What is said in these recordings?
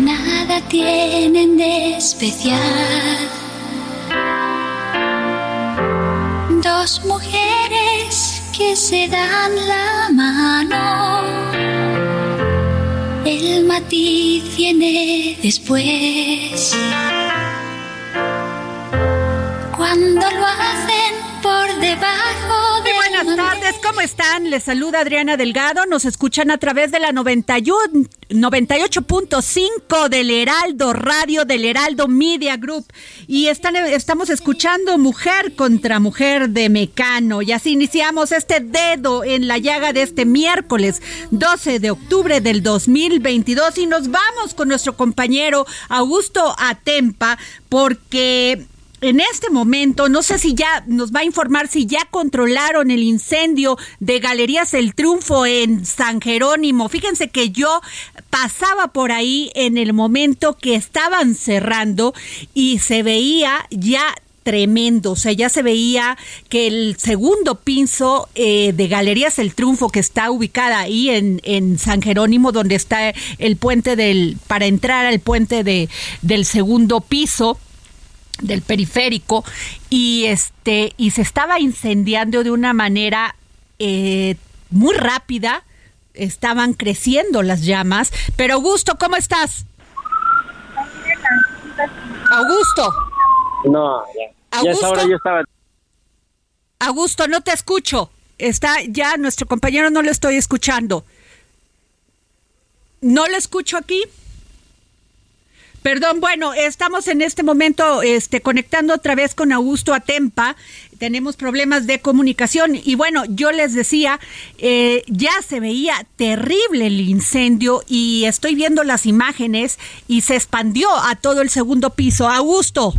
Nada tienen de especial. Dos mujeres que se dan la mano. El matiz viene después. Cuando lo hacen por debajo tardes, ¿cómo están? Les saluda Adriana Delgado. Nos escuchan a través de la 91 98.5 del Heraldo Radio, del Heraldo Media Group. Y están, estamos escuchando Mujer contra Mujer de Mecano. Y así iniciamos este dedo en la llaga de este miércoles 12 de octubre del 2022. Y nos vamos con nuestro compañero Augusto Atempa, porque en este momento, no sé si ya nos va a informar si ya controlaron el incendio de Galerías El Triunfo en San Jerónimo. Fíjense que yo pasaba por ahí en el momento que estaban cerrando y se veía ya tremendo. O sea, ya se veía que el segundo piso eh, de Galerías El Triunfo, que está ubicada ahí en, en, San Jerónimo, donde está el puente del, para entrar al puente de, del segundo piso, del periférico y este y se estaba incendiando de una manera eh, muy rápida. Estaban creciendo las llamas. Pero Augusto cómo estás Augusto. No ya, ya Augusto, ahora yo estaba. Augusto no te escucho. Está ya nuestro compañero no lo estoy escuchando. No lo escucho aquí Perdón, bueno, estamos en este momento este, conectando otra vez con Augusto Atempa. Tenemos problemas de comunicación y bueno, yo les decía, eh, ya se veía terrible el incendio y estoy viendo las imágenes y se expandió a todo el segundo piso. Augusto.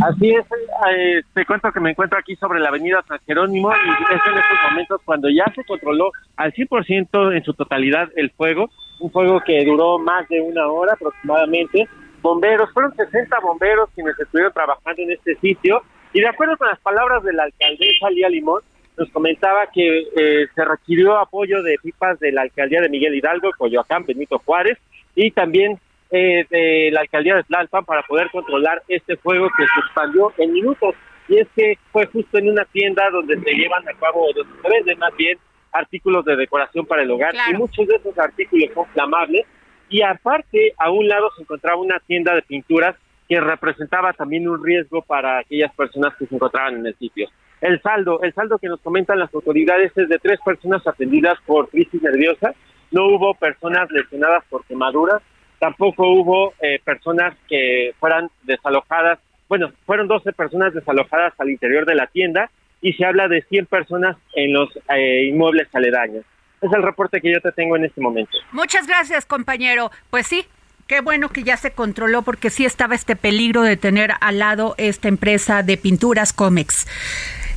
Así es, eh, te cuento que me encuentro aquí sobre la avenida San Jerónimo y es en estos momentos cuando ya se controló al 100% en su totalidad el fuego, un fuego que duró más de una hora aproximadamente. Bomberos, fueron 60 bomberos quienes estuvieron trabajando en este sitio y de acuerdo con las palabras de la alcaldesa Lía Limón, nos comentaba que eh, se requirió apoyo de pipas de la alcaldía de Miguel Hidalgo, Coyoacán, Benito Juárez y también eh, de la alcaldía de Tlalpan para poder controlar este fuego que se expandió en minutos. Y es que fue justo en una tienda donde se llevan a cabo, donde se venden más bien artículos de decoración para el hogar Claro. y muchos de esos artículos son flamables. Y aparte, a un lado se encontraba una tienda de pinturas que representaba también un riesgo para aquellas personas que se encontraban en el sitio. El saldo, el saldo que nos comentan las autoridades es de tres personas atendidas por crisis nerviosa, no hubo personas lesionadas por quemaduras, tampoco hubo eh, personas que fueran desalojadas, bueno, fueron 12 personas desalojadas al interior de la tienda y se habla de 100 personas en los eh, inmuebles aledaños. Es el reporte que yo te tengo en este momento. Muchas gracias, compañero. Pues sí, qué bueno que ya se controló porque sí estaba este peligro de tener al lado esta empresa de pinturas Comex.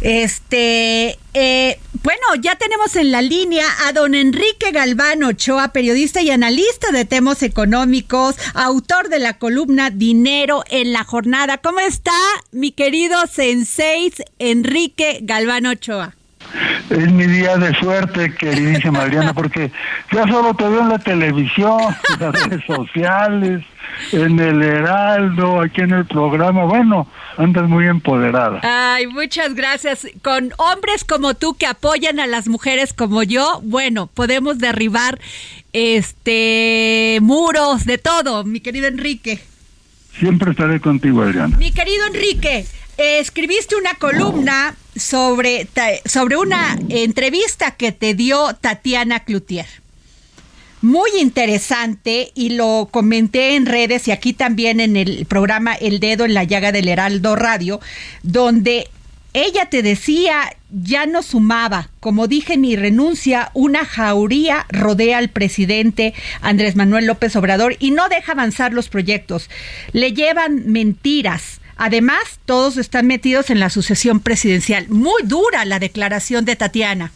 Este, eh, bueno, ya tenemos en la línea a don Enrique Galván Ochoa, periodista y analista de temas económicos, autor de la columna Dinero en la Jornada. ¿Cómo está mi querido sensei Enrique Galván Ochoa? Es mi día de suerte, queridísima Adriana, porque ya solo te veo en la televisión, en las redes sociales, en el Heraldo, aquí en el programa. Bueno, andas muy empoderada. Ay, muchas gracias. Con hombres como tú que apoyan a las mujeres como yo, bueno, podemos derribar este muros de todo, mi querido Enrique. Siempre estaré contigo, Adriana. Mi querido Enrique, escribiste una columna sobre, sobre una entrevista que te dio Tatiana Cloutier. Muy interesante y lo comenté en redes y aquí también en el programa El Dedo en la Llaga del Heraldo Radio, donde ella te decía, ya no sumaba, como dije, mi renuncia, una jauría rodea al presidente Andrés Manuel López Obrador y no deja avanzar los proyectos. Le llevan mentiras Además, todos están metidos en la sucesión presidencial. Muy dura la declaración de Tatiana.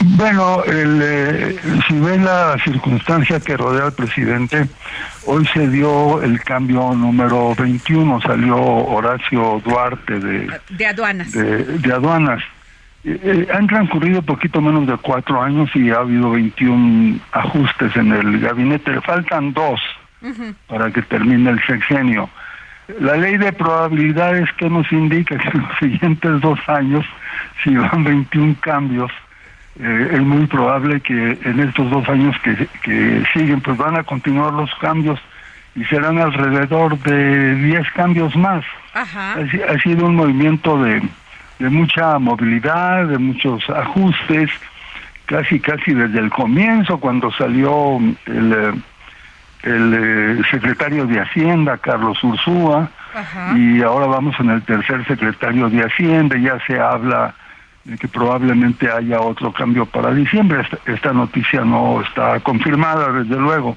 Bueno, eh, si ves la circunstancia que rodea al presidente, hoy se dio el cambio número 21, salió Horacio Duarte de, de aduanas. De, aduanas. Eh, eh, han transcurrido poquito menos de cuatro años y ha habido 21 ajustes en el gabinete. Le faltan dos para que termine el sexenio. La ley de probabilidades que nos indica que en los siguientes dos años, si van 21 cambios, eh, es muy probable que en estos dos años que, que siguen, pues van a continuar los cambios y serán alrededor de 10 cambios más. Ha, ha, sido un movimiento de, de mucha movilidad, de muchos ajustes, casi casi desde el comienzo, cuando salió el eh, el eh, secretario de Hacienda, Carlos Ursúa, y ahora vamos en el tercer secretario de Hacienda, ya se habla de que probablemente haya otro cambio para diciembre. Esta, noticia no está confirmada, desde luego.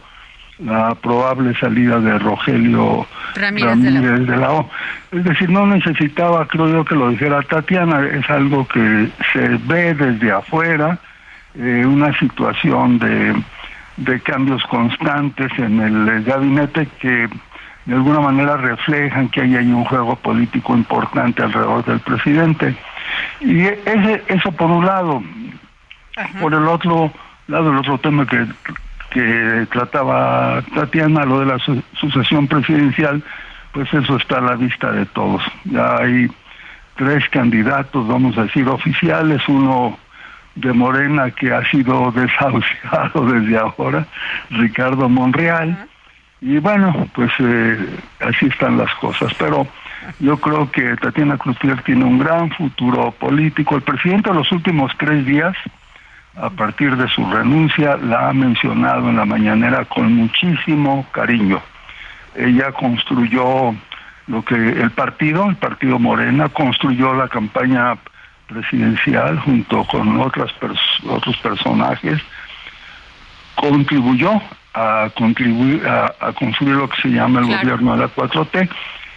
La probable salida de Rogelio Ramírez, de, la... O. Es decir, no necesitaba, creo yo, que lo dijera Tatiana, es algo que se ve desde afuera, eh, una situación de de cambios constantes en el gabinete que de alguna manera reflejan que ahí hay un juego político importante alrededor del presidente. Y ese, eso por un lado. Por el otro lado, el otro tema que, que trataba Tatiana, lo de la sucesión presidencial, pues eso está a la vista de todos. Ya hay tres candidatos, vamos a decir, oficiales, uno de Morena que ha sido desahuciado desde ahora, Ricardo Monreal. Y bueno, pues eh, así están las cosas. Pero yo creo que Tatiana Cloutier tiene un gran futuro político. El presidente de los últimos tres días, a partir de su renuncia, la ha mencionado en la mañanera con muchísimo cariño. Ella construyó lo que el partido, el partido Morena, construyó la campaña presidencial junto con otras otros personajes contribuyó a contribuir a, construir lo que se llama el gobierno de la 4T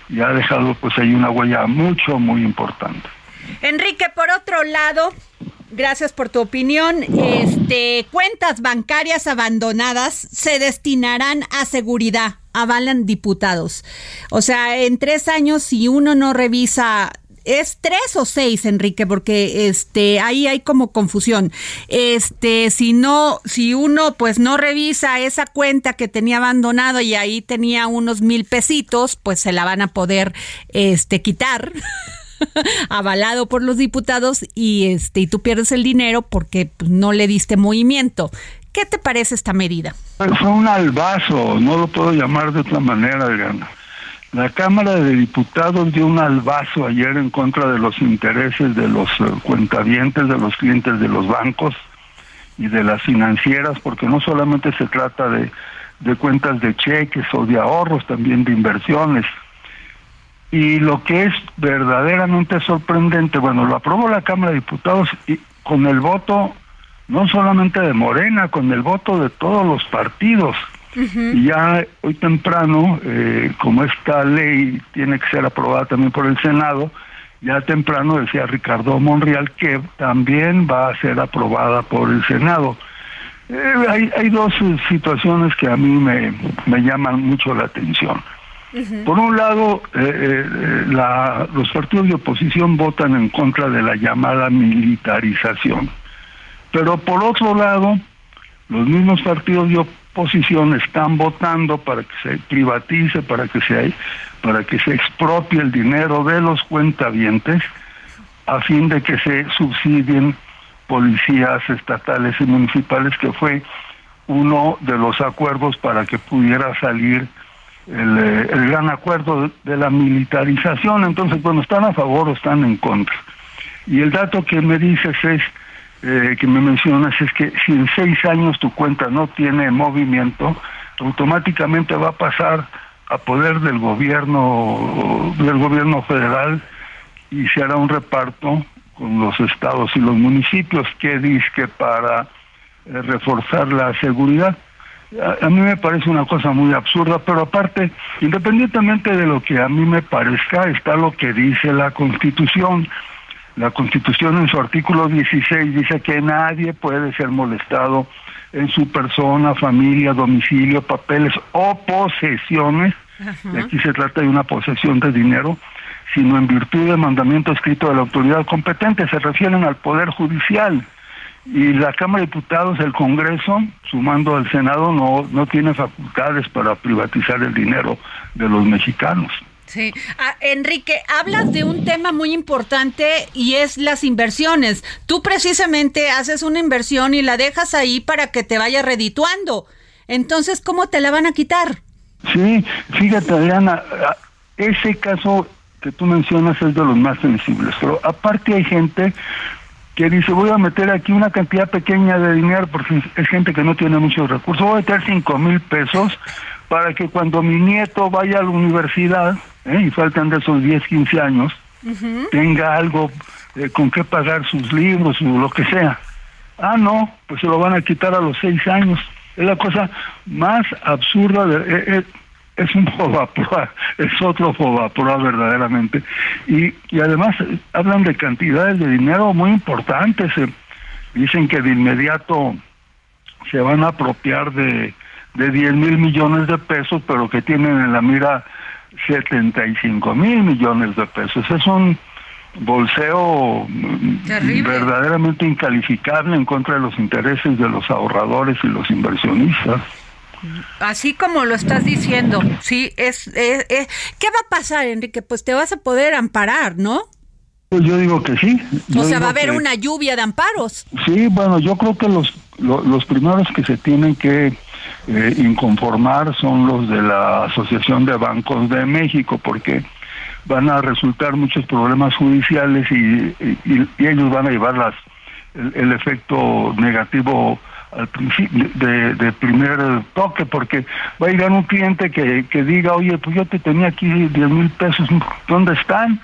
y ha dejado pues ahí una huella mucho muy importante. Enrique, por otro lado, gracias por tu opinión. Este, cuentas bancarias abandonadas se destinarán a seguridad, avalan diputados. O sea, en tres años, si uno no revisa es tres o seis, Enrique, porque este ahí hay como confusión. Este, si no, si uno pues no revisa esa cuenta que tenía abandonado y ahí tenía unos mil pesitos, pues se la van a poder este quitar. avalado por los diputados y este y tú pierdes el dinero porque pues, no le diste movimiento. ¿Qué te parece esta medida? Fue un albazo, no lo puedo llamar de otra manera, Adriana. La Cámara de Diputados dio un albazo ayer en contra de los intereses de los eh, cuentavientes, de los clientes de los bancos y de las financieras, porque no solamente se trata de, de cuentas de cheques o de ahorros, también de inversiones. Y lo que es verdaderamente sorprendente, bueno, lo aprobó la Cámara de Diputados y con el voto no solamente de Morena, con el voto de todos los partidos. Y ya hoy temprano, eh, como esta ley tiene que ser aprobada también por el Senado, ya temprano decía Ricardo Monreal que también va a ser aprobada por el Senado. Eh, hay, hay dos eh, situaciones que a mí me, me llaman mucho la atención. Por un lado, eh, la, los partidos de oposición votan en contra de la llamada militarización. Pero por otro lado, los mismos partidos de oposición están votando para que se privatice, para que se para que se expropie el dinero de los cuentavientes a fin de que se subsidien policías estatales y municipales que fue uno de los acuerdos para que pudiera salir el, eh, el gran acuerdo de la militarización. Entonces, bueno, están a favor o están en contra. Y el dato que me dices es eh, que me mencionas es que si en seis años tu cuenta no tiene movimiento, automáticamente va a pasar a poder del gobierno del gobierno federal y se hará un reparto con los estados y los municipios que dice para eh, reforzar la seguridad. A, a, mí me parece una cosa muy absurda, pero aparte, independientemente de lo que a mí me parezca, está lo que dice la Constitución. La Constitución en su artículo 16 dice que nadie puede ser molestado en su persona, familia, domicilio, papeles o posesiones, y aquí se trata de una posesión de dinero, sino en virtud del mandamiento escrito de la autoridad competente, se refieren al Poder Judicial. Y la Cámara de Diputados, el Congreso, sumando al Senado, no, no tiene facultades para privatizar el dinero de los mexicanos. Sí. Ah, Enrique, hablas de un tema muy importante y es las inversiones. Tú precisamente haces una inversión y la dejas ahí para que te vaya redituando. Entonces, ¿cómo te la van a quitar? Sí, fíjate, Adriana, ese caso que tú mencionas es de los más sensibles, pero aparte hay gente que dice voy a meter aquí una cantidad pequeña de dinero porque es gente que no tiene muchos recursos, voy a meter cinco mil pesos para que cuando mi nieto vaya a la universidad, ¿eh? y faltan de esos 10, 15 años, tenga algo eh, con qué pagar sus libros o lo que sea. Ah, no, pues se lo van a quitar a los 6 años. Es la cosa más absurda, de, eh, es un fobaproa, es otro fobaproa verdaderamente. Y, y además hablan de cantidades de dinero muy importantes. dicen que de inmediato se van a apropiar de de 10 mil millones de pesos, pero que tienen en la mira 75 mil millones de pesos. Es un bolseo Terrible. verdaderamente incalificable en contra de los intereses de los ahorradores y los inversionistas. Así como lo estás diciendo, sí, es, es, es, ¿qué va a pasar, Enrique? Pues te vas a poder amparar, ¿no? Pues yo digo que sí. Yo o sea, va a haber que- una lluvia de amparos. Sí, bueno, yo creo que los, lo- los primeros que se tienen que eh, inconformar son los de la Asociación de Bancos de México, porque van a resultar muchos problemas judiciales y, y- y ellos van a llevar las, el, el efecto negativo al principio de, de primer toque, porque va a llegar un cliente que, que diga, oye, pues yo te tenía aquí 10 mil pesos, ¿dónde están?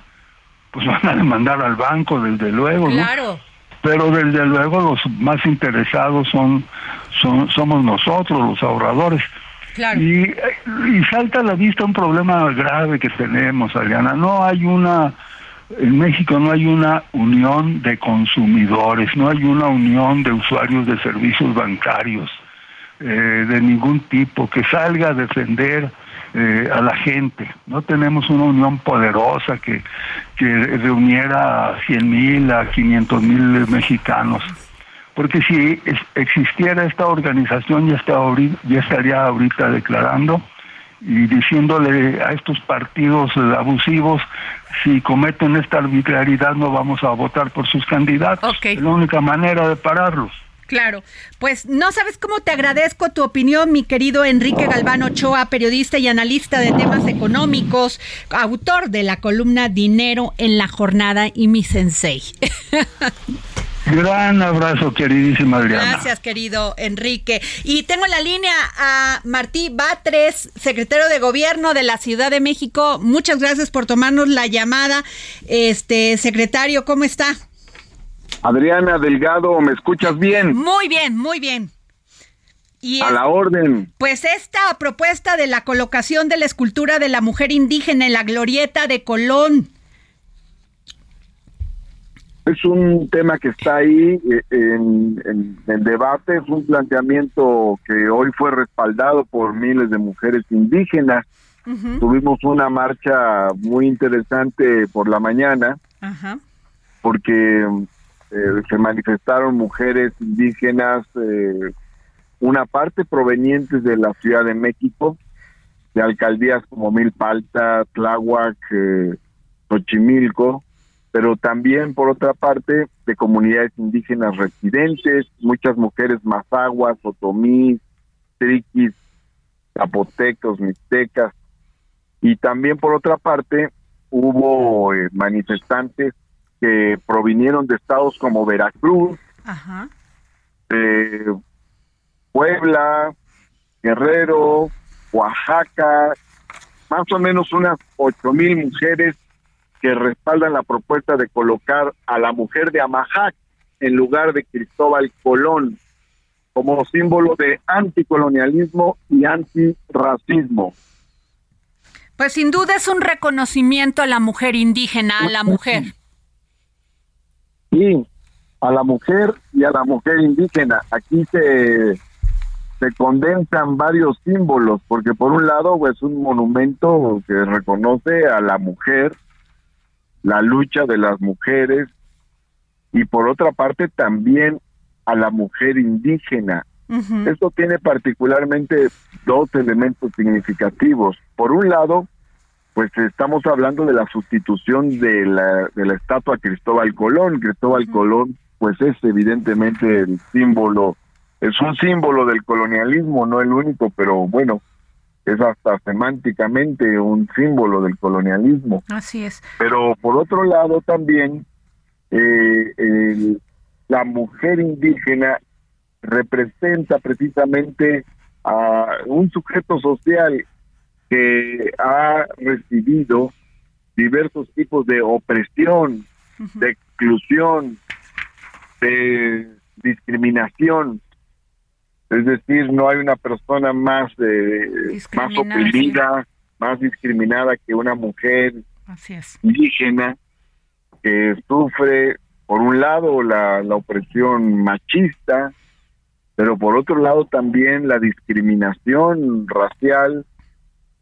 Pues van a demandar al banco, desde luego, ¿no? Claro. pero desde luego los más interesados son, son somos nosotros los ahorradores Claro. y, y salta a la vista un problema grave que tenemos Adriana no hay una en México no hay una unión de consumidores no hay una unión de usuarios de servicios bancarios eh, de ningún tipo que salga a defender eh, a la gente. No tenemos una unión poderosa que, que reuniera a 100 mil, a 500 mil mexicanos. Porque si existiera esta organización, ya, está ya estaría ahorita declarando y diciéndole a estos partidos abusivos, si cometen esta arbitrariedad no vamos a votar por sus candidatos. Es la única manera de pararlos. Claro, pues no sabes cómo te agradezco tu opinión, mi querido Enrique Galván Ochoa, periodista y analista de temas económicos, autor de la columna Dinero en la Jornada y mi sensei. Gran abrazo, queridísima Adriana. Gracias, querido Enrique. Y tengo en la línea a Martí Batres, secretario de Gobierno de la Ciudad de México. Muchas gracias por tomarnos la llamada. Este, secretario, ¿cómo está? Adriana Delgado, ¿me escuchas bien? Muy bien, muy bien. Y A es- la orden. Pues esta propuesta de la colocación de la escultura de la mujer indígena en la glorieta de Colón. Es un tema que está ahí eh, en, en, debate, es un planteamiento que hoy fue respaldado por miles de mujeres indígenas. Tuvimos una marcha muy interesante por la mañana, porque eh, se manifestaron mujeres indígenas, eh, una parte provenientes de la Ciudad de México, de alcaldías como Milpalta, Tláhuac, eh, Xochimilco, pero también por otra parte de comunidades indígenas residentes, muchas mujeres mazaguas, otomís, triquis, zapotecos, mixtecas, y también por otra parte hubo eh, manifestantes que provinieron de estados como Veracruz, Puebla, Guerrero, Oaxaca, más o menos unas ocho mil mujeres que respaldan la propuesta de colocar a la mujer de Amajac en lugar de Cristóbal Colón como símbolo de anticolonialismo y antirracismo. Pues sin duda es un reconocimiento a la mujer indígena, a la mujer. Sí, a la mujer y a la mujer indígena. Aquí se se condensan varios símbolos, porque por un lado es pues, un monumento que reconoce a la mujer, la lucha de las mujeres, y por otra parte también a la mujer indígena. Esto tiene particularmente dos elementos significativos. Por un lado, pues estamos hablando de la sustitución de la, de la estatua Cristóbal Colón. Cristóbal Colón, pues es evidentemente el símbolo es un símbolo del colonialismo, no el único, pero bueno, es hasta semánticamente un símbolo del colonialismo. Así es. Pero por otro lado también eh, la mujer indígena representa precisamente a un sujeto social que ha recibido diversos tipos de opresión, de exclusión, de discriminación es decir, no hay una persona más eh, más oprimida, más discriminada que una mujer indígena que sufre, por un lado, la, la opresión machista, pero por otro lado también la discriminación racial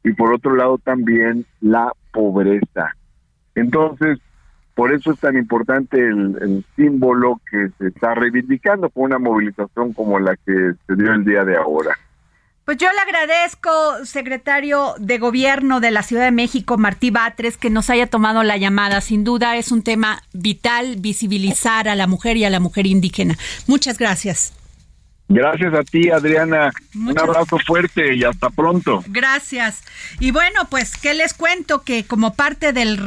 y por otro lado también la pobreza. Entonces, por eso es tan importante el, símbolo que se está reivindicando con una movilización como la que se dio el día de ahora. Pues yo le agradezco, secretario de Gobierno de la Ciudad de México, Martí Batres, que nos haya tomado la llamada. Sin duda es un tema vital visibilizar a la mujer y a la mujer indígena. Muchas gracias. Gracias a ti, Adriana. Un abrazo fuerte y hasta pronto. Gracias. Y bueno, pues, ¿qué les cuento? Que como parte del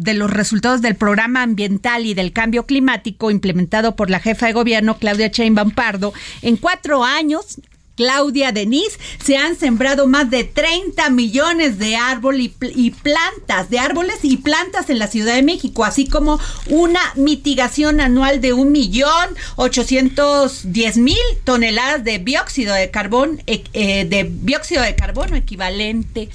de los resultados del programa ambiental y del cambio climático implementado por la jefa de gobierno, Claudia Sheinbaum Pardo, en cuatro años Claudia Denise, se han sembrado más de 30 millones de árboles y, plantas, de árboles y plantas en la Ciudad de México, así como una mitigación anual de un millón ochocientos mil toneladas de dióxido de carbón, eh, eh, de dióxido de carbono equivalente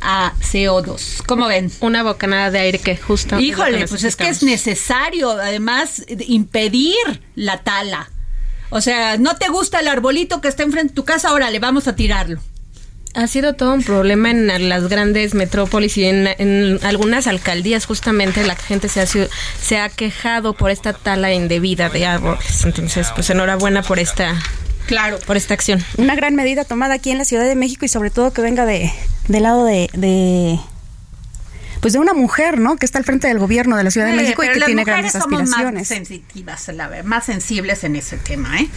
a CO2. ¿Cómo ven? Una bocanada de aire que justo. Híjole, pues es que es necesario, además, impedir la tala o sea, no te gusta el arbolito que está enfrente de tu casa, ahora le vamos a tirarlo. Ha sido todo un problema en las grandes metrópolis y en, algunas alcaldías justamente la gente se ha, se ha quejado por esta tala indebida de árboles. Entonces, pues enhorabuena por esta Claro. Por esta acción. Una gran medida tomada aquí en la Ciudad de México y sobre todo que venga de, del lado de, pues de una mujer, ¿no? Que está al frente del gobierno de la Ciudad de México y que tiene grandes aspiraciones. Más sensitivas, la, más sensibles en ese tema, ¿eh?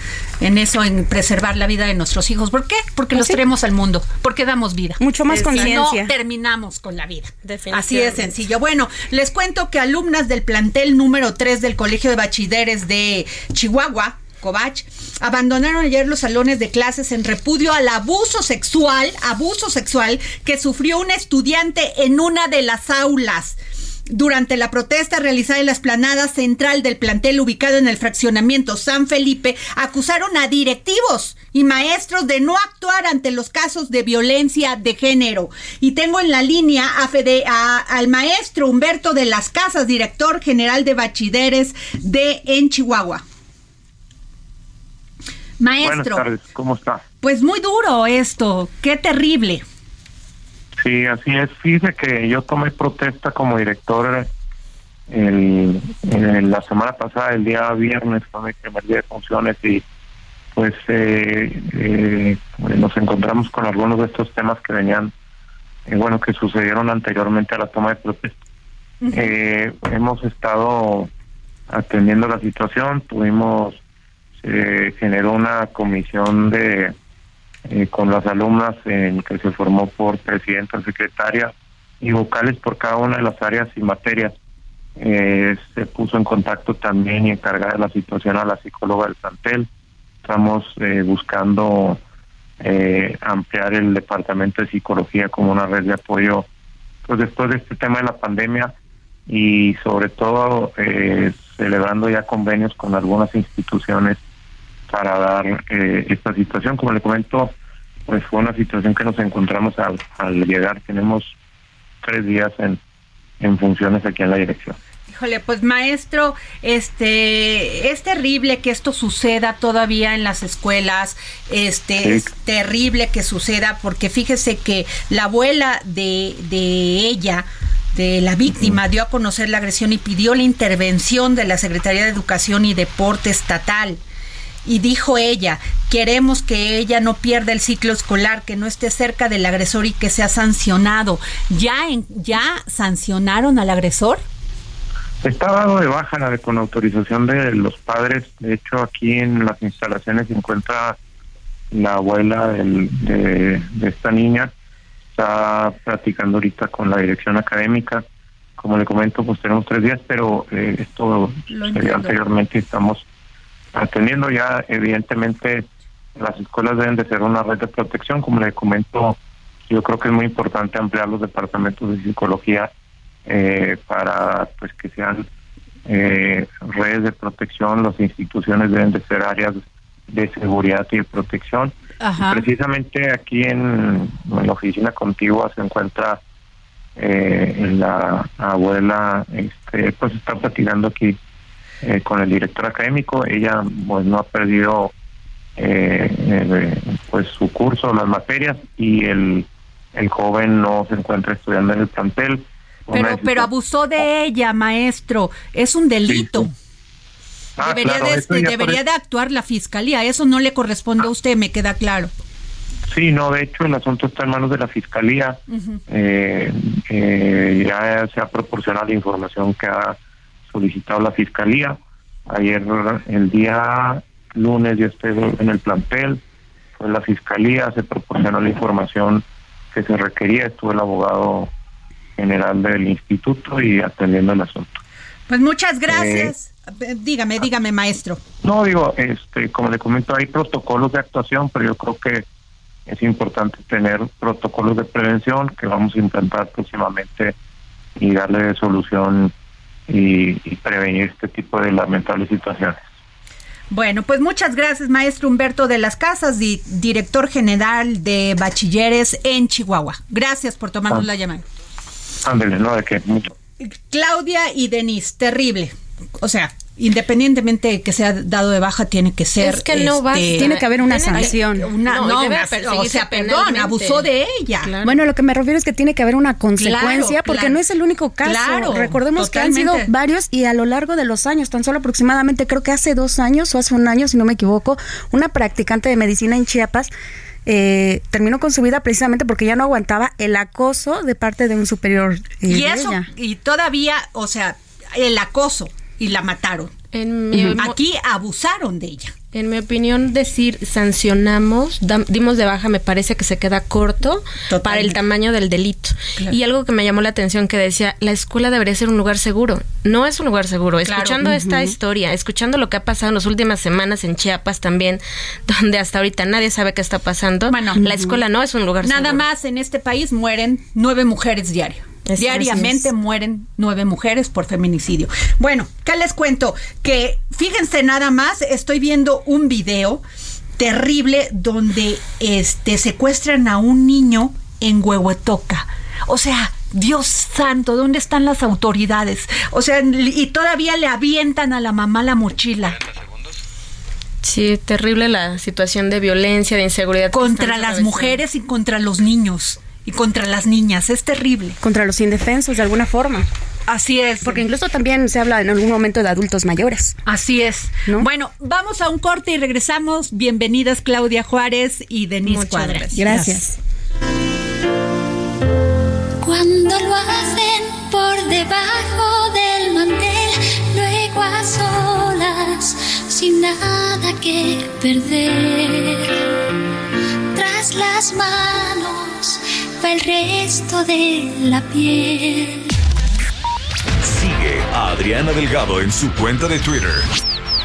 En eso, en preservar la vida de nuestros hijos. ¿Por qué? Porque los traemos al mundo, porque damos vida. Mucho más conciencia. No terminamos con la vida. Así de sencillo. Bueno, les cuento que alumnas del plantel número 3 del Colegio de Bachilleres de Chihuahua Covach, abandonaron ayer los salones de clases en repudio al abuso sexual, abuso sexual que sufrió un estudiante en una de las aulas. durante la protesta realizada en la esplanada central del plantel ubicado en el fraccionamiento San Felipe, acusaron a directivos y maestros de no actuar ante los casos de violencia de género. Y tengo en la línea a al maestro Humberto de las Casas, director general de bachilleres de en Chihuahua. Maestro. Buenas tardes, ¿cómo está? Pues muy duro esto, qué terrible. Sí, así es. Fíjese que yo tomé protesta como director el, la semana pasada, el día viernes, con mi primer día de funciones y pues eh, eh, nos encontramos con algunos de estos temas que venían, eh, bueno, que sucedieron anteriormente a la toma de protesta. hemos estado atendiendo la situación, tuvimos, se generó una comisión de eh, con las alumnas en que se formó por presidenta, secretaria y vocales por cada una de las áreas y materias. Eh, se puso en contacto también y encargada de la situación a la psicóloga del plantel. Estamos eh, buscando ampliar el departamento de psicología como una red de apoyo pues después de este tema de la pandemia y sobre todo celebrando ya convenios con algunas instituciones para dar eh, esta situación. Como le comento, pues fue una situación que nos encontramos al, llegar. Tenemos tres días en, en funciones aquí en la dirección. Híjole, pues maestro, este es terrible que esto suceda todavía en las escuelas. Este es terrible que suceda porque fíjese que la abuela de, de ella de la víctima dio a conocer la agresión y pidió la intervención de la Secretaría de Educación y Deporte estatal y dijo ella, queremos que ella no pierda el ciclo escolar, que no esté cerca del agresor y que sea sancionado. ¿Ya, ya sancionaron al agresor? Está dado de baja la de, con autorización de los padres. De hecho, aquí en las instalaciones se encuentra la abuela de, esta niña. Está practicando ahorita con la dirección académica. Como le comento, pues tenemos tres días, pero eh, esto sería anteriormente. Estamos atendiendo ya evidentemente las escuelas deben de ser una red de protección como le comento yo creo que es muy importante ampliar los departamentos de psicología eh, para pues que sean eh, redes de protección. Las instituciones deben de ser áreas de seguridad y de protección. Precisamente aquí en, la oficina contigua se encuentra eh, la abuela este pues está platicando aquí eh, con el director académico. Ella pues no ha perdido eh, eh, pues su curso, las materias y el, el joven no se encuentra estudiando en el plantel. Pero, pero abusó de ella, maestro. Es un delito. Ah, debería, de, este, debería de actuar la fiscalía. Eso no le corresponde a usted, me queda claro. Sí, no, de hecho el asunto está en manos de la fiscalía. ya se ha proporcionado la información que ha solicitado la fiscalía. Ayer, el día lunes, yo estuve en el plantel, fue la fiscalía, se proporcionó la información que se requería, estuvo el abogado general del instituto y atendiendo el asunto. Pues muchas gracias. Eh, dígame, dígame, maestro. No, digo, este, como le comento, hay protocolos de actuación, pero yo creo que es importante tener protocolos de prevención que vamos a implantar próximamente y darle solución y, prevenir este tipo de lamentables situaciones. Bueno, pues muchas gracias, maestro Humberto de las Casas, director general de bachilleres en Chihuahua. Gracias por tomarnos ah. la llamada. Ándale, no, de que mucho. Claudia y Denise, terrible. O sea, independientemente de que sea dado de baja, tiene que ser. Es que no va, este, tiene que haber una sanción. no, o sea, perdón, abusó de ella. Bueno, lo que me refiero es que tiene que haber una consecuencia, porque no es el único caso. Recordemos que han sido varios y a lo largo de los años, tan solo aproximadamente, creo que hace dos años o hace un año, si no me equivoco, una practicante de medicina en Chiapas. Eh, terminó con su vida precisamente porque ya no aguantaba el acoso de parte de un superior. Eh, y eso, y todavía, o sea, el acoso y la mataron. Aquí abusaron de ella. En mi opinión, decir sancionamos, dimos de baja, me parece que se queda corto para el tamaño del delito. Y algo que me llamó la atención que decía, la escuela debería ser un lugar seguro. No es un lugar seguro. Escuchando esta historia, escuchando lo que ha pasado en las últimas semanas en Chiapas también, donde hasta ahorita nadie sabe qué está pasando, la escuela no es un lugar seguro. Nada más en este país mueren nueve mujeres diario. Diariamente mueren nueve mujeres por feminicidio. Bueno, ¿qué les cuento? Que fíjense nada más, estoy viendo un video terrible donde este secuestran a un niño en Huehuetoca. O sea, Dios santo, ¿dónde están las autoridades? O sea, y todavía le avientan a la mamá la mochila. Sí, terrible la situación de violencia, de inseguridad. Contra las mujeres y contra los niños y contra las niñas, es terrible. Contra los indefensos, de alguna forma. Así es. Porque incluso también se habla en algún momento de adultos mayores. Así es. Bueno, vamos a un corte y regresamos. Bienvenidas Claudia Juárez y Denise Cuadras. Gracias. Cuando lo hacen por debajo del mantel, luego a solas, sin nada que perder. Tras las manos el resto de la piel. Sigue a Adriana Delgado en su cuenta de Twitter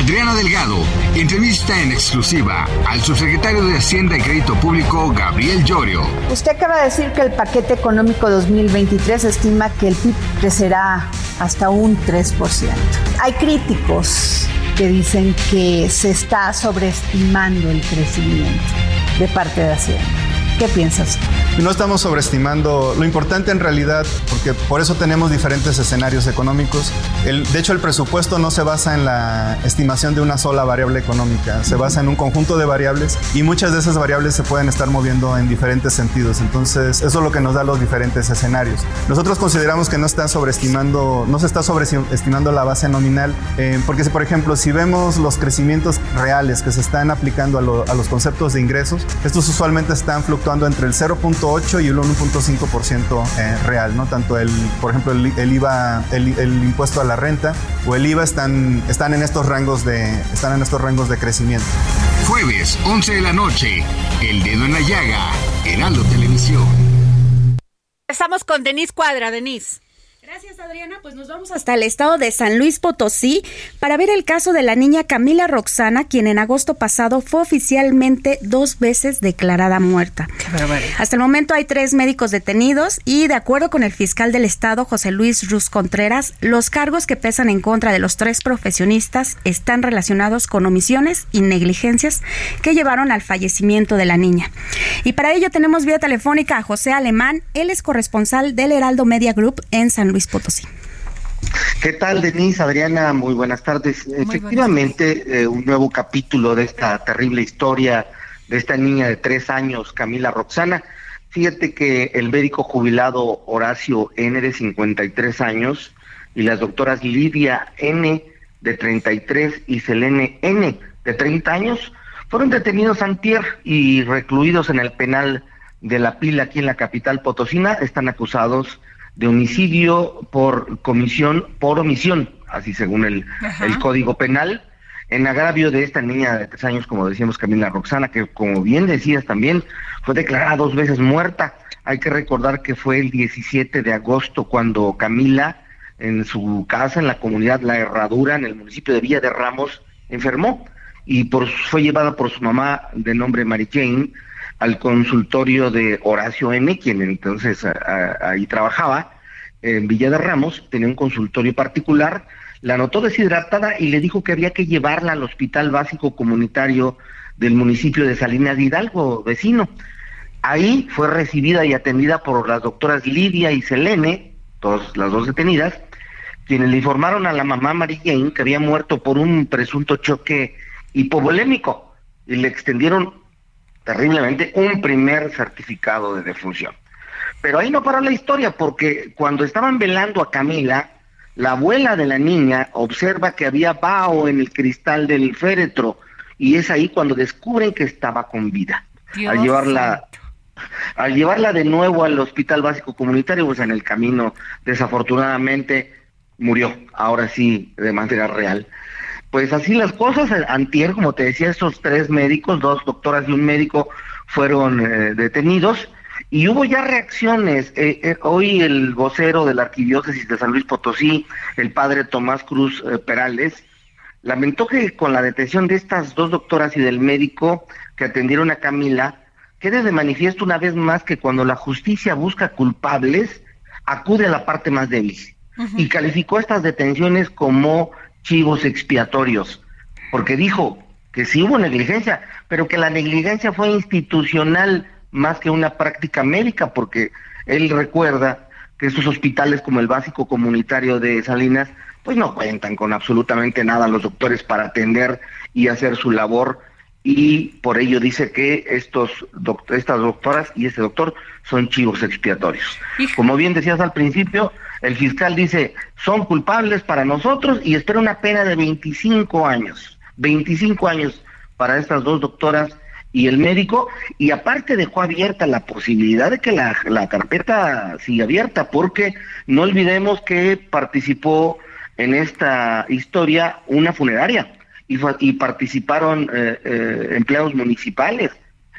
Adriana Delgado entrevista en exclusiva al subsecretario de Hacienda y Crédito Público, Gabriel Llorio. Usted acaba de decir que el paquete económico 2023 estima que el PIB crecerá hasta un 3%. Hay críticos que dicen que se está sobreestimando el crecimiento de parte de Hacienda. ¿Qué piensas? No estamos sobreestimando lo importante en realidad, porque por eso tenemos diferentes escenarios económicos. El, de hecho, el presupuesto no se basa en la estimación de una sola variable económica, se basa en un conjunto de variables y muchas de esas variables se pueden estar moviendo en diferentes sentidos. Entonces, eso es lo que nos da los diferentes escenarios. Nosotros consideramos que no está sobreestimando, no se está sobreestimando la base nominal, eh, porque si, por ejemplo, si vemos los crecimientos reales que se están aplicando a, a los conceptos de ingresos, estos usualmente están fluctuando entre el 0.8 y el 1.5% eh, real, ¿no? Tanto el, por ejemplo, el, IVA, el, impuesto a la renta o el IVA están, están en estos rangos de, están en estos rangos de crecimiento. Jueves, 11 de la noche, El Dedo en la Llaga, Heraldo Televisión. Estamos con Denise Cuadra, Denise. Gracias, Adriana. Pues nos vamos hasta el estado de San Luis Potosí para ver el caso de la niña Camila Roxana, quien en agosto pasado fue oficialmente dos veces declarada muerta. hasta el momento hay tres médicos detenidos y, de acuerdo con el fiscal del estado, José Luis Ruz Contreras, los cargos que pesan en contra de los tres profesionistas están relacionados con omisiones y negligencias que llevaron al fallecimiento de la niña. Y para ello tenemos vía telefónica a José Alemán, él es corresponsal del Heraldo Media Group en San Luis Potosí. ¿Qué tal, Denise, Adriana? Muy buenas tardes. Efectivamente, eh, un nuevo capítulo de esta terrible historia de esta niña de tres años, Camila Roxana. Fíjate que el médico jubilado Horacio N, de 53 años, y las doctoras Lidia N, de 33, y Selene N, de 30 años, Fueron detenidos antier y recluidos en el penal de la pila aquí en la capital potosina. Están acusados de homicidio por comisión, por omisión, así según el, el Código Penal, en agravio de esta niña de tres años, como decíamos Camila Roxana, que como bien decías también, fue declarada dos veces muerta. Hay que recordar que fue el 17 de agosto cuando Camila, en su casa, en la comunidad La Herradura, en el municipio de Villa de Ramos, enfermó. Y por, fue llevada por su mamá de nombre Mary Jane al consultorio de Horacio M., quien entonces ahí trabajaba en Villa de Ramos, tenía un consultorio particular, la notó deshidratada y le dijo que había que llevarla al hospital básico comunitario del municipio de Salinas de Hidalgo, vecino. Ahí fue recibida y atendida por las doctoras Lidia y Selene, todas las dos detenidas, quienes le informaron a la mamá Mary Jane que había muerto por un presunto choque hipovolémico y le extendieron terriblemente un primer certificado de defunción. Pero ahí no paró la historia porque cuando estaban velando a Camila, la abuela de la niña observa que había vaho en el cristal del féretro y es ahí cuando descubren que estaba con vida. al llevarla al llevarla de nuevo al hospital básico comunitario, pues en el camino desafortunadamente murió, ahora sí de manera real. Pues así las cosas, antier, como te decía, estos tres médicos, dos doctoras y un médico fueron eh, detenidos y hubo ya reacciones. Eh, eh, hoy el vocero de la Arquidiócesis de San Luis Potosí, el padre Tomás Cruz Perales, lamentó que con la detención de estas dos doctoras y del médico que atendieron a Camila, quede de manifiesto una vez más que cuando la justicia busca culpables, acude a la parte más débil. Y calificó estas detenciones como chivos expiatorios, porque dijo que sí hubo negligencia, pero que la negligencia fue institucional más que una práctica médica, porque él recuerda que estos hospitales como el básico comunitario de Salinas, pues no cuentan con absolutamente nada los doctores para atender y hacer su labor y por ello dice que estos estas doctoras y este doctor son chivos expiatorios. Como bien decías al principio, el fiscal dice, son culpables para nosotros y espera una pena de 25 años, 25 años para estas dos doctoras y el médico, y aparte dejó abierta la posibilidad de que la, la carpeta siga abierta, porque no olvidemos que participó en esta historia una funeraria y, participaron eh, eh, empleados municipales.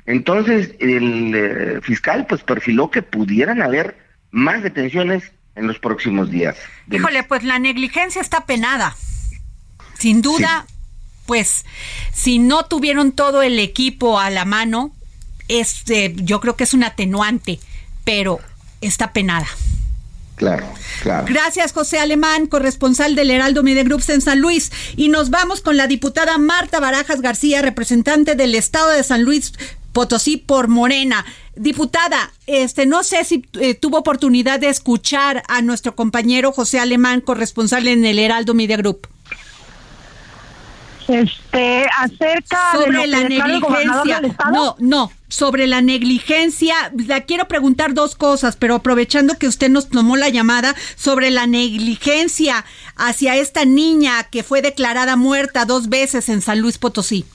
Entonces el eh, fiscal pues perfiló que pudieran haber más detenciones en los próximos días. Híjole, pues la negligencia está penada. Sin duda, pues si no tuvieron todo el equipo a la mano, este, yo creo que es un atenuante, pero está penada. Claro, claro. Gracias, José Alemán, corresponsal del Heraldo Media Groups en San Luis. Y nos vamos con la diputada Marta Barajas García, representante del Estado de San Luis Potosí por Morena. Diputada, este, no sé si eh, tuvo oportunidad de escuchar a nuestro compañero José Alemán, corresponsal en el Heraldo Media Group este acerca sobre la negligencia. No, no, sobre la negligencia. La quiero preguntar dos cosas, pero aprovechando que usted nos tomó la llamada sobre la negligencia hacia esta niña que fue declarada muerta dos veces en San Luis Potosí.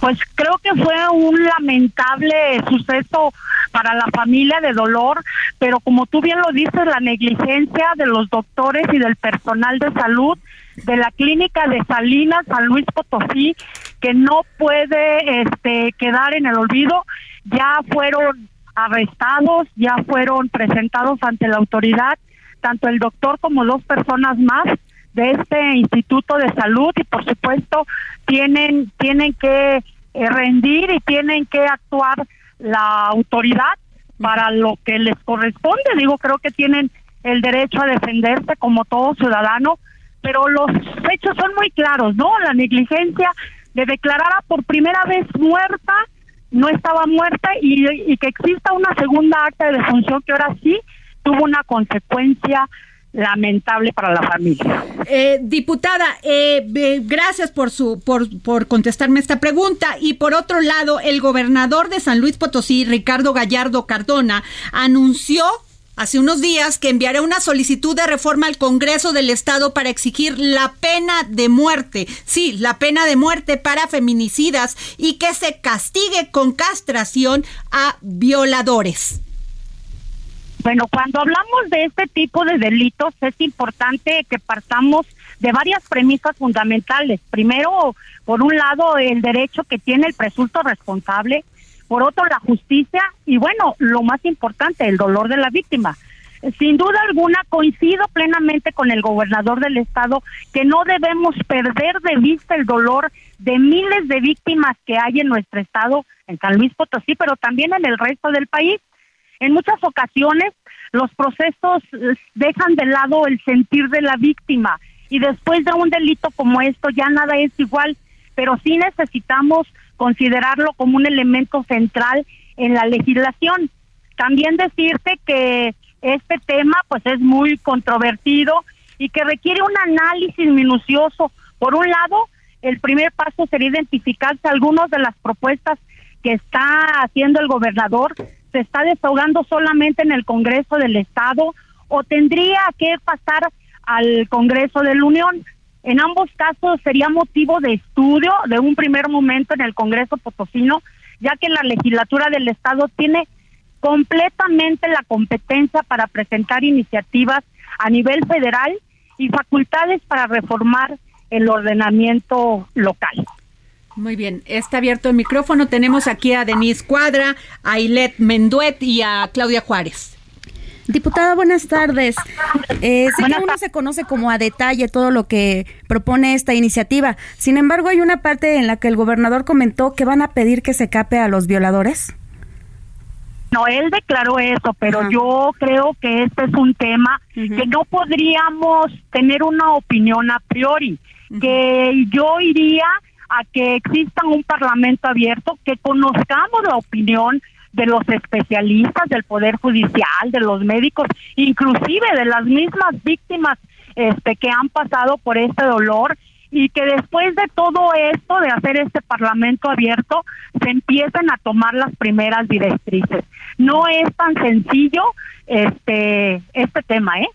Pues creo que fue un lamentable suceso para la familia de dolor, pero como tú bien lo dices, la negligencia de los doctores y del personal de salud de la clínica de Salinas, San Luis Potosí, que no puede este, quedar en el olvido. Ya fueron arrestados, ya fueron presentados ante la autoridad, tanto el doctor como dos personas más de este Instituto de Salud y por supuesto tienen tienen que eh, rendir y tienen que actuar la autoridad para lo que les corresponde. Digo, creo que tienen el derecho a defenderse como todo ciudadano, pero los hechos son muy claros, ¿no? La negligencia de declarar por primera vez muerta, no estaba muerta y, que exista una segunda acta de defunción que ahora sí tuvo una consecuencia lamentable para la familia. Eh, diputada, eh, gracias por su por, por contestarme esta pregunta y por otro lado, el gobernador de San Luis Potosí, Ricardo Gallardo Cardona, anunció hace unos días que enviará una solicitud de reforma al Congreso del Estado para exigir la pena de muerte, sí, la pena de muerte para feminicidas y que se castigue con castración a violadores. Bueno, cuando hablamos de este tipo de delitos es importante que partamos de varias premisas fundamentales. Primero, por un lado, el derecho que tiene el presunto responsable, por otro, la justicia y bueno, lo más importante, el dolor de la víctima. Sin duda alguna, coincido plenamente con el gobernador del estado que no debemos perder de vista el dolor de miles de víctimas que hay en nuestro estado, en San Luis Potosí, pero también en el resto del país. En muchas ocasiones los procesos eh, dejan de lado el sentir de la víctima y después de un delito como esto ya nada es igual, pero sí necesitamos considerarlo como un elemento central en la legislación. También decirte que este tema pues es muy controvertido y que requiere un análisis minucioso. Por un lado, el primer paso sería identificarse algunas de las propuestas que está haciendo el gobernador se está desahogando solamente en el Congreso del Estado o tendría que pasar al Congreso de la Unión. En ambos casos sería motivo de estudio de un primer momento en el Congreso Potosino, ya que la legislatura del Estado tiene completamente la competencia para presentar iniciativas a nivel federal y facultades para reformar el ordenamiento local. Muy bien, está abierto el micrófono. Tenemos aquí a Denise Cuadra, a Ilet Menduet y a Claudia Juárez. Diputada, buenas tardes. Eh, sé que uno se conoce como a detalle todo lo que propone esta iniciativa. Sin embargo, hay una parte en la que el gobernador comentó que van a pedir que se cape a los violadores. No, él declaró eso, pero yo creo que este es un tema que no podríamos tener una opinión a priori, que yo iría a que exista un parlamento abierto, que conozcamos la opinión de los especialistas del Poder Judicial, de los médicos, inclusive de las mismas víctimas este, que han pasado por este dolor y que después de todo esto, de hacer este parlamento abierto, se empiecen a tomar las primeras directrices. No es tan sencillo este este tema, ¿eh?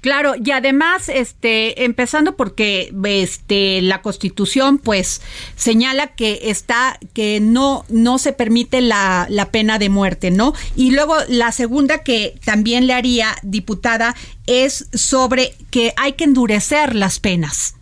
Claro, y además este empezando porque este la Constitución pues señala que está que no no se permite la, la pena de muerte, ¿no? Y luego la segunda que también le haría diputada es sobre que hay que endurecer las penas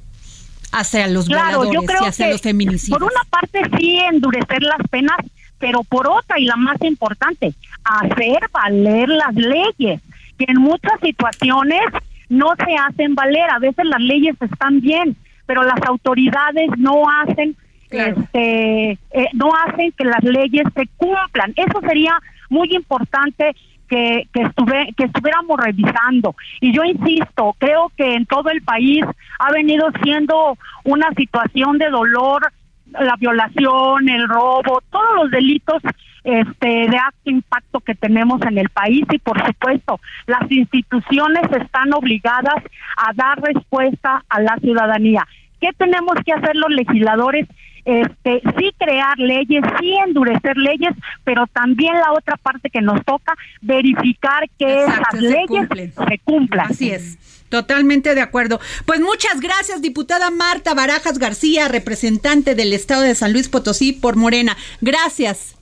hacia los claro, yo creo y hacia los feminicidios. Por una parte sí endurecer las penas, pero por otra y la más importante, hacer valer las leyes, que en muchas situaciones no se hacen valer, a veces las leyes están bien, pero las autoridades no hacen este eh, no hacen que las leyes se cumplan. Eso sería muy importante que, que, estuve, que estuviéramos revisando. Y yo insisto, creo que en todo el país ha venido siendo una situación de dolor, la violación, el robo, todos los delitos este, de alto impacto que tenemos en el país y por supuesto las instituciones están obligadas a dar respuesta a la ciudadanía. ¿Qué tenemos que hacer los legisladores? Este, sí crear leyes, sí endurecer leyes, pero también la otra parte que nos toca, verificar que esas leyes se cumplan. Así es. Totalmente de acuerdo. Pues muchas gracias, diputada Marta Barajas García, representante del Estado de San Luis Potosí por Morena. Gracias.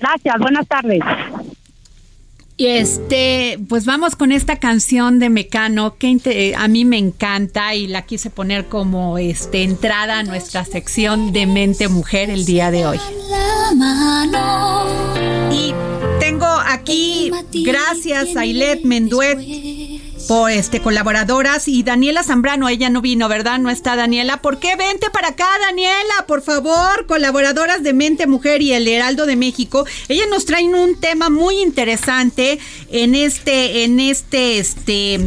Gracias, buenas tardes. Y este, pues vamos con esta canción de Mecano que a mí me encanta y la quise poner como este entrada a nuestra sección de Mente Mujer el día de hoy. Y tengo aquí, gracias a Menduet por este colaboradoras y Daniela Zambrano, ella no vino, ¿verdad? No está Daniela. ¿Por qué? Vente para acá, Daniela, por favor, colaboradoras de Mente Mujer y el Heraldo de México. Ellas nos traen un tema muy interesante en este en este este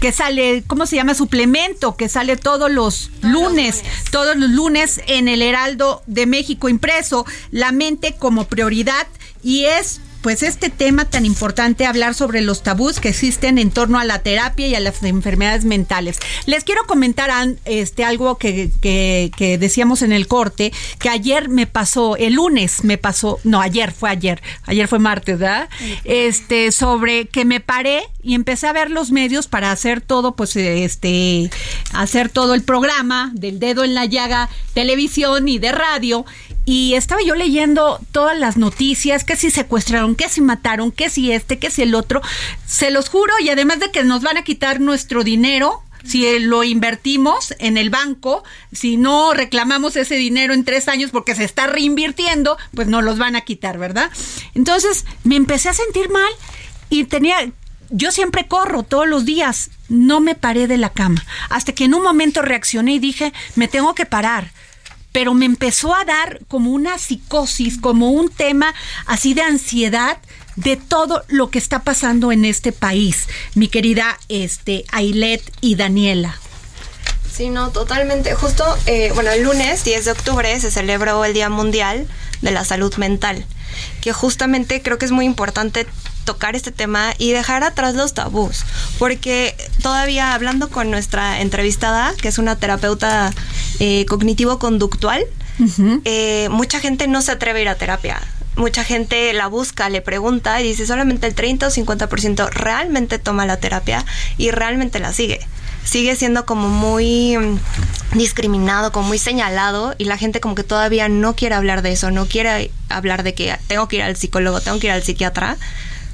que sale, ¿cómo se llama? suplemento que sale todos los lunes, todos los lunes en el Heraldo de México impreso, La mente como prioridad y es pues este tema tan importante, hablar sobre los tabús que existen en torno a la terapia y a las enfermedades mentales. Les quiero comentar este, algo que, que, decíamos en el corte, que ayer me pasó, el lunes me pasó, no, ayer fue ayer, ayer fue martes, ¿verdad? Este, sobre que me paré y empecé a ver los medios para hacer todo, pues, este, hacer todo el programa del dedo en la llaga, televisión y de radio y estaba yo leyendo todas las noticias, que si secuestraron, que si mataron, que si este, que si el otro. Se los juro, y además de que nos van a quitar nuestro dinero, si lo invertimos en el banco, si no reclamamos ese dinero en tres años porque se está reinvirtiendo, pues nos los van a quitar, ¿verdad? Entonces me empecé a sentir mal y tenía, yo siempre corro todos los días, no me paré de la cama, hasta que en un momento reaccioné y dije, me tengo que parar pero me empezó a dar como una psicosis, como un tema así de ansiedad de todo lo que está pasando en este país, mi querida este, Ailet y Daniela. Sí, no, totalmente. Justo, eh, bueno, el lunes 10 de octubre se celebró el Día Mundial de la Salud Mental, que justamente creo que es muy importante tocar este tema y dejar atrás los tabús, porque todavía hablando con nuestra entrevistada, que es una terapeuta eh, cognitivo-conductual, eh, mucha gente no se atreve a ir a terapia. Mucha gente la busca, le pregunta y dice solamente el 30 o 50% realmente toma la terapia y realmente la sigue sigue siendo como muy mm, discriminado, como muy señalado y la gente como que todavía no quiere hablar de eso, no quiere hablar de que tengo que ir al psicólogo, tengo que ir al psiquiatra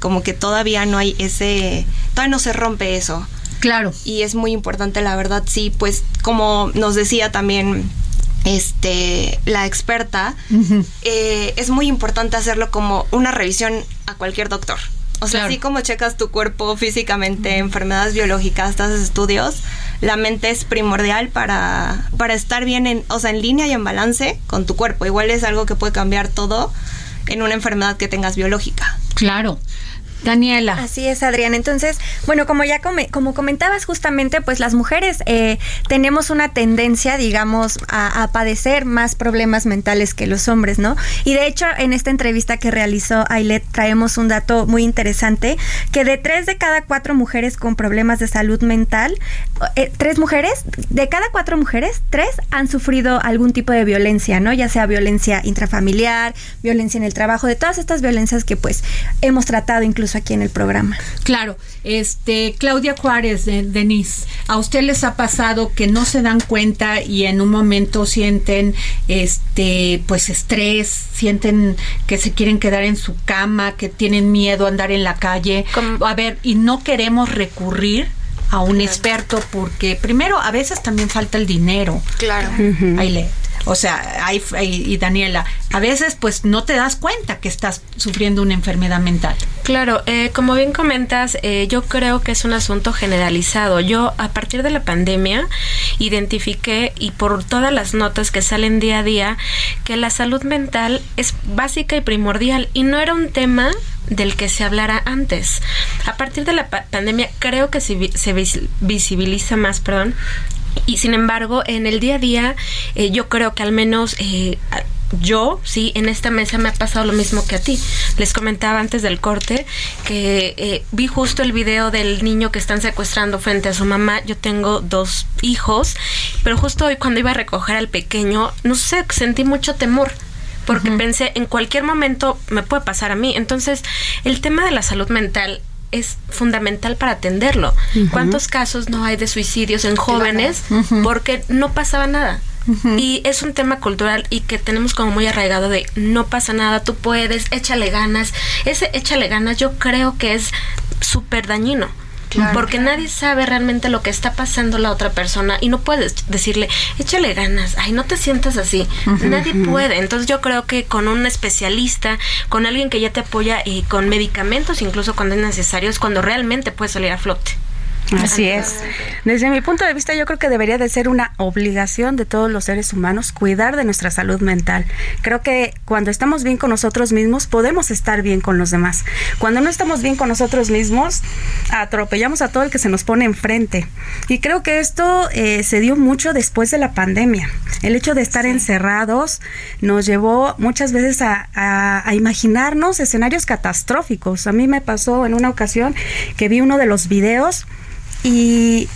como que todavía no hay ese, todavía no se rompe eso. Claro. Y es muy importante, la verdad, sí, pues como nos decía también este la experta, eh, es muy importante hacerlo como una revisión a cualquier doctor. O sea, así como checas tu cuerpo físicamente, enfermedades biológicas, haces estudios, la mente es primordial para, para estar bien en, o sea, en línea y en balance con tu cuerpo. Igual es algo que puede cambiar todo en una enfermedad que tengas biológica. Claro. Daniela. Así es, Adriana. Entonces, bueno, como ya como comentabas justamente, pues las mujeres eh, tenemos una tendencia, digamos, a, padecer más problemas mentales que los hombres, ¿no? Y de hecho, en esta entrevista que realizó Ailet, traemos un dato muy interesante, que de tres de cada cuatro mujeres con problemas de salud mental, eh, tres mujeres, de cada cuatro mujeres, tres han sufrido algún tipo de violencia, ¿no? Ya sea violencia intrafamiliar, violencia en el trabajo, de todas estas violencias que pues hemos tratado incluso aquí en el programa. Claro, este Claudia Juárez de Denise, a usted les ha pasado que no se dan cuenta y en un momento sienten este pues estrés, sienten que se quieren quedar en su cama, que tienen miedo a andar en la calle. A ver, y no queremos recurrir a un experto porque primero a veces también falta el dinero. Claro. Ahí le o sea, hay, y Daniela, a veces pues no te das cuenta que estás sufriendo una enfermedad mental. Claro, eh, como bien comentas, eh, yo creo que es un asunto generalizado. Yo a partir de la pandemia identifiqué y por todas las notas que salen día a día que la salud mental es básica y primordial y no era un tema del que se hablara antes. A partir de la pandemia creo que se, se visibiliza más, perdón, y sin embargo, en el día a día, eh, yo creo que al menos eh, yo, sí, en esta mesa me ha pasado lo mismo que a ti. Les comentaba antes del corte que eh, vi justo el video del niño que están secuestrando frente a su mamá. Yo tengo dos hijos, pero justo hoy cuando iba a recoger al pequeño, no sé, sentí mucho temor porque pensé en cualquier momento me puede pasar a mí. Entonces, el tema de la salud mental es fundamental para atenderlo. ¿Cuántos casos no hay de suicidios en jóvenes porque no pasaba nada? Y es un tema cultural y que tenemos como muy arraigado de no pasa nada, tú puedes, échale ganas. Ese échale ganas yo creo que es súper dañino porque nadie sabe realmente lo que está pasando la otra persona y no puedes decirle, échale ganas, ay, no te sientas así. nadie puede. Entonces yo creo que con un especialista, con alguien que ya te apoya y con medicamentos, incluso cuando es necesario, es cuando realmente puedes salir a flote. Así es. Desde mi punto de vista, yo creo que debería de ser una obligación de todos los seres humanos cuidar de nuestra salud mental. Creo que cuando estamos bien con nosotros mismos, podemos estar bien con los demás. Cuando no estamos bien con nosotros mismos, atropellamos a todo el que se nos pone enfrente. Y creo que esto eh, se dio mucho después de la pandemia. El hecho de estar encerrados nos llevó muchas veces a, a imaginarnos escenarios catastróficos. A mí me pasó en una ocasión que vi uno de los videos y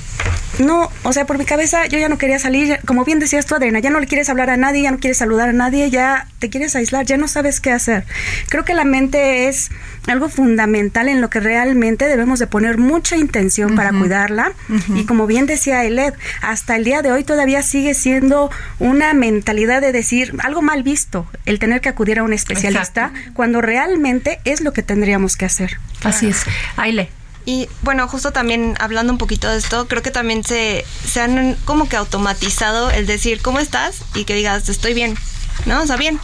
no, o sea, por mi cabeza yo ya no quería salir, como bien decías tú, Adriana, ya no le quieres hablar a nadie, ya no quieres saludar a nadie, ya te quieres aislar, ya no sabes qué hacer. Creo que la mente es algo fundamental en lo que realmente debemos de poner mucha intención para cuidarla. Y como bien decía Eled, hasta el día de hoy todavía sigue siendo una mentalidad de decir algo mal visto el tener que acudir a un especialista cuando realmente es lo que tendríamos que hacer. Así es. Aile. Y bueno, justo también hablando un poquito de esto, creo que también se, se han como que automatizado el decir, ¿cómo estás? Y que digas, estoy bien, ¿no? O sea, bien.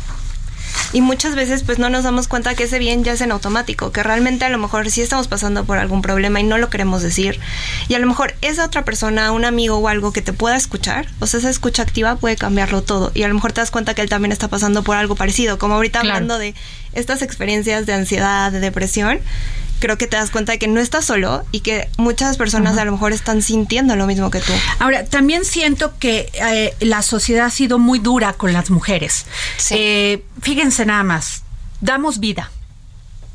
Y muchas veces pues no nos damos cuenta que ese bien ya es en automático, que realmente a lo mejor sí estamos pasando por algún problema y no lo queremos decir. Y a lo mejor esa otra persona, un amigo o algo que te pueda escuchar, o sea, esa escucha activa puede cambiarlo todo. Y a lo mejor te das cuenta que él también está pasando por algo parecido, como ahorita hablando de estas experiencias de ansiedad, de depresión creo que te das cuenta de que no estás solo y que muchas personas a lo mejor están sintiendo lo mismo que tú. Ahora, también siento que eh, la sociedad ha sido muy dura con las mujeres. Eh, fíjense nada más, damos vida.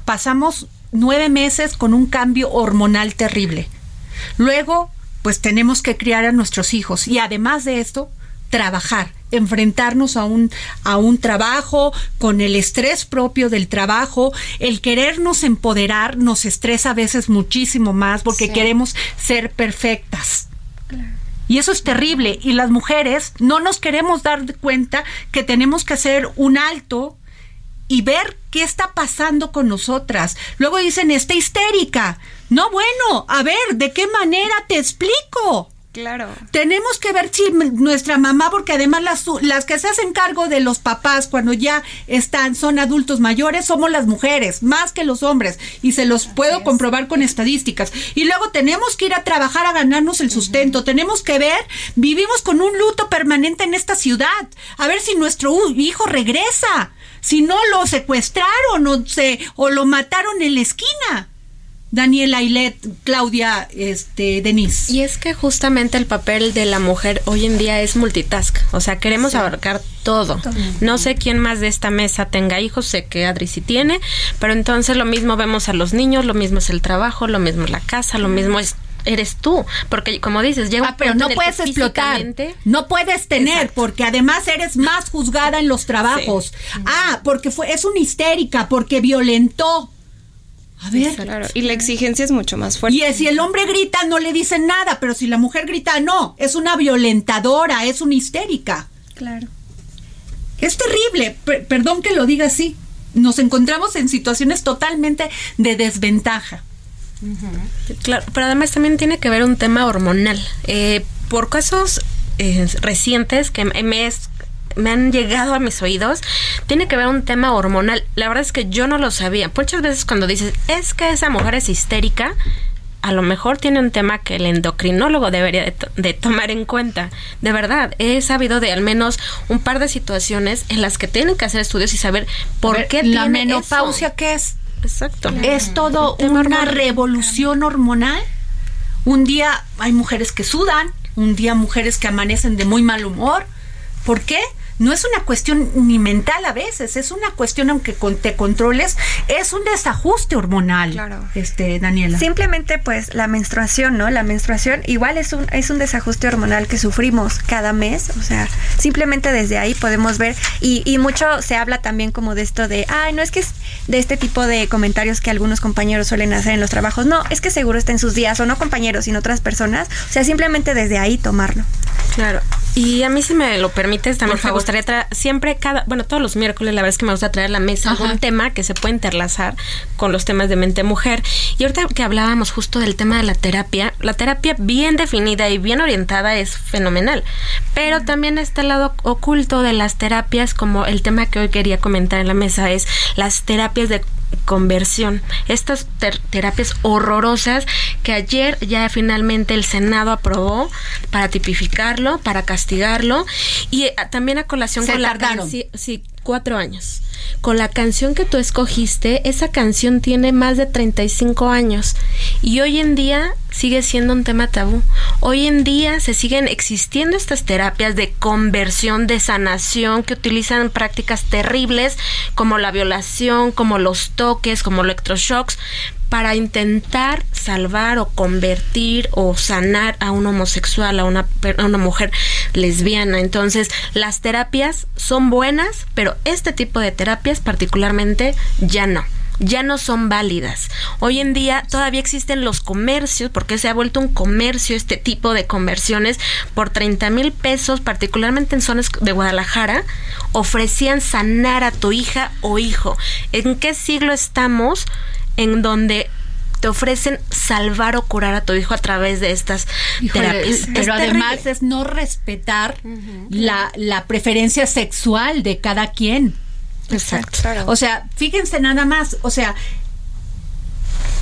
Pasamos nueve meses con un cambio hormonal terrible. Luego, pues tenemos que criar a nuestros hijos y además de esto, trabajar, enfrentarnos a un, a un trabajo con el estrés propio del trabajo, el querernos empoderar nos estresa a veces muchísimo más porque queremos ser perfectas. Y eso es terrible. Y las mujeres no nos queremos dar cuenta que tenemos que hacer un alto y ver qué está pasando con nosotras. Luego dicen, está histérica. No, bueno, a ver, ¿de qué manera te explico? Claro. Tenemos que ver si nuestra mamá, porque además las, las que se hacen cargo de los papás cuando ya están, son adultos mayores, somos las mujeres, más que los hombres. Y se los puedo comprobar con estadísticas. Y luego tenemos que ir a trabajar a ganarnos el sustento. Tenemos que ver, vivimos con un luto permanente en esta ciudad. A ver si nuestro hijo regresa. Si no lo secuestraron o, se, o lo mataron en la esquina. Daniela Ailet, Claudia, este, Denise. Y es que justamente el papel de la mujer hoy en día es multitask, o sea, queremos abarcar todo. No sé quién más de esta mesa tenga hijos, sé que Adri sí tiene, pero entonces lo mismo vemos a los niños, lo mismo es el trabajo, lo mismo es la casa, lo mismo es eres tú, porque como dices, llega ah, pero no puedes explotar, no puedes tener, porque además eres más juzgada en los trabajos. Ah, porque fue es una histérica, porque violentó, a ver. Y la exigencia es mucho más fuerte. Y si el hombre grita, no le dicen nada, pero si la mujer grita, no, es una violentadora, es una histérica. Claro. Es terrible, perdón que lo diga así. Nos encontramos en situaciones totalmente de desventaja. Claro, pero además también tiene que ver un tema hormonal. Eh, por casos eh, recientes que me es me han llegado a mis oídos, tiene que ver un tema hormonal. La verdad es que yo no lo sabía. Muchas veces cuando dices, es que esa mujer es histérica, a lo mejor tiene un tema que el endocrinólogo debería de, tomar en cuenta. De verdad, he sabido de al menos un par de situaciones en las que tienen que hacer estudios y saber por qué la menopausia qué es. Exacto. Es todo una revolución hormonal. Un día hay mujeres que sudan, un día mujeres que amanecen de muy mal humor. ¿Por qué? No es una cuestión ni mental a veces, es una cuestión, aunque te controles, es un desajuste hormonal, claro. este, Daniela. Simplemente, pues, la menstruación, ¿no? La menstruación igual es un, es un desajuste hormonal que sufrimos cada mes, o sea, simplemente desde ahí podemos ver, y, y mucho se habla también como de esto de, ay, no es que es de este tipo de comentarios que algunos compañeros suelen hacer en los trabajos, no, es que seguro está en sus días, o no compañeros, sino otras personas, o sea, simplemente desde ahí tomarlo. Claro. Y a mí, si me lo permites, también me gustaría traer siempre cada, bueno, todos los miércoles, la verdad es que me gusta traer a la mesa algún tema que se puede interlazar con los temas de mente mujer. Y ahorita que hablábamos justo del tema de la terapia, la terapia bien definida y bien orientada es fenomenal. Pero también está el lado oculto de las terapias, como el tema que hoy quería comentar en la mesa, es las terapias de conversión. Estas terapias horrorosas que ayer ya finalmente el Senado aprobó para tipificarlo, para castigarlo y eh, también a colación con la sí, cuatro años. Con la canción que tú escogiste, esa canción tiene más de 35 años y hoy en día sigue siendo un tema tabú. Hoy en día se siguen existiendo estas terapias de conversión, de sanación, que utilizan prácticas terribles como la violación, como los toques, como electroshocks, para intentar salvar o convertir o sanar a un homosexual, a una, a una mujer lesbiana. Entonces, las terapias son buenas, pero este tipo de terapias particularmente ya no ya no son válidas. Hoy en día todavía existen los comercios, porque se ha vuelto un comercio este tipo de conversiones por 30 mil pesos, particularmente en zonas de Guadalajara, ofrecían sanar a tu hija o hijo. ¿En qué siglo estamos? en donde te ofrecen salvar o curar a tu hijo a través de estas terapias. Pero además es no respetar la, la preferencia sexual de cada quien. Exacto. O sea, fíjense nada más, o sea,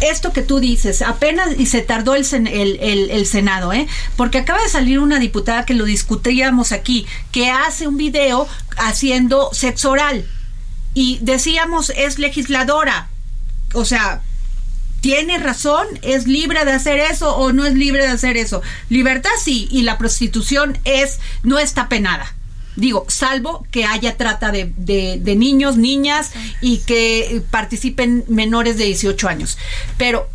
esto que tú dices, apenas y se tardó el, el, Senado, ¿eh? Porque acaba de salir una diputada que lo discutíamos aquí, que hace un video haciendo sexo oral. Y decíamos, es legisladora, o sea, tiene razón, es libre de hacer eso o no es libre de hacer eso. Libertad sí, y la prostitución es, no está penada. Digo, salvo que haya trata de, de, niños, niñas y que participen menores de 18 años. Pero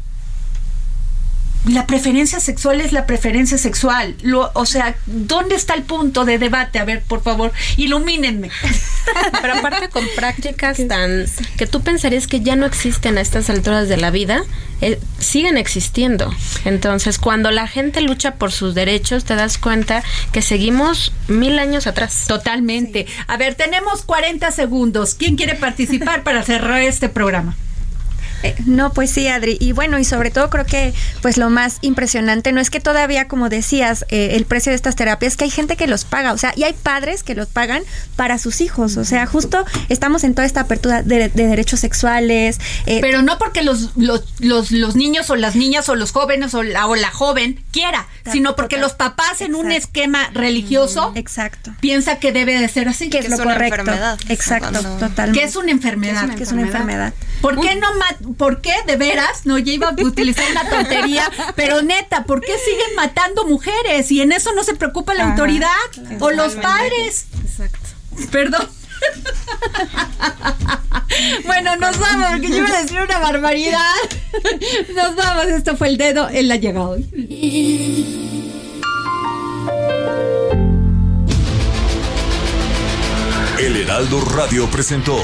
la preferencia sexual es la preferencia sexual. Lo, o sea, ¿dónde está el punto de debate? A ver, por favor, ilumínenme. Pero aparte con prácticas tan que tú pensarías que ya no existen a estas alturas de la vida, eh, siguen existiendo. Entonces, cuando la gente lucha por sus derechos, te das cuenta que seguimos mil años atrás. Totalmente. A ver, tenemos 40 segundos. ¿Quién quiere participar para cerrar este programa? Eh, no, pues sí, Adri. Y bueno, y sobre todo creo que pues lo más impresionante no es que todavía, como decías, eh, el precio de estas terapias, que hay gente que los paga, o sea, y hay padres que los pagan para sus hijos. O sea, justo estamos en toda esta apertura de, derechos sexuales. Eh, Pero no porque los, los, los, niños o las niñas o los jóvenes o la, o la joven quiera, sino porque los papás en un esquema religioso exacto. piensa que debe de ser así. Que, es, lo correcto. Exacto, totalmente. Que es una enfermedad. Que es una enfermedad. ¿Por qué no ¿Por qué? De veras, no, ya iba a utilizar una tontería, pero neta, ¿por qué siguen matando mujeres? Y en eso no se preocupa la autoridad o los padres. Exacto. Perdón. bueno, nos vamos, porque yo iba a decir una barbaridad. Nos vamos, esto fue el dedo en la llegada hoy. El Heraldo Radio presentó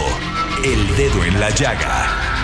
El Dedo en la Llaga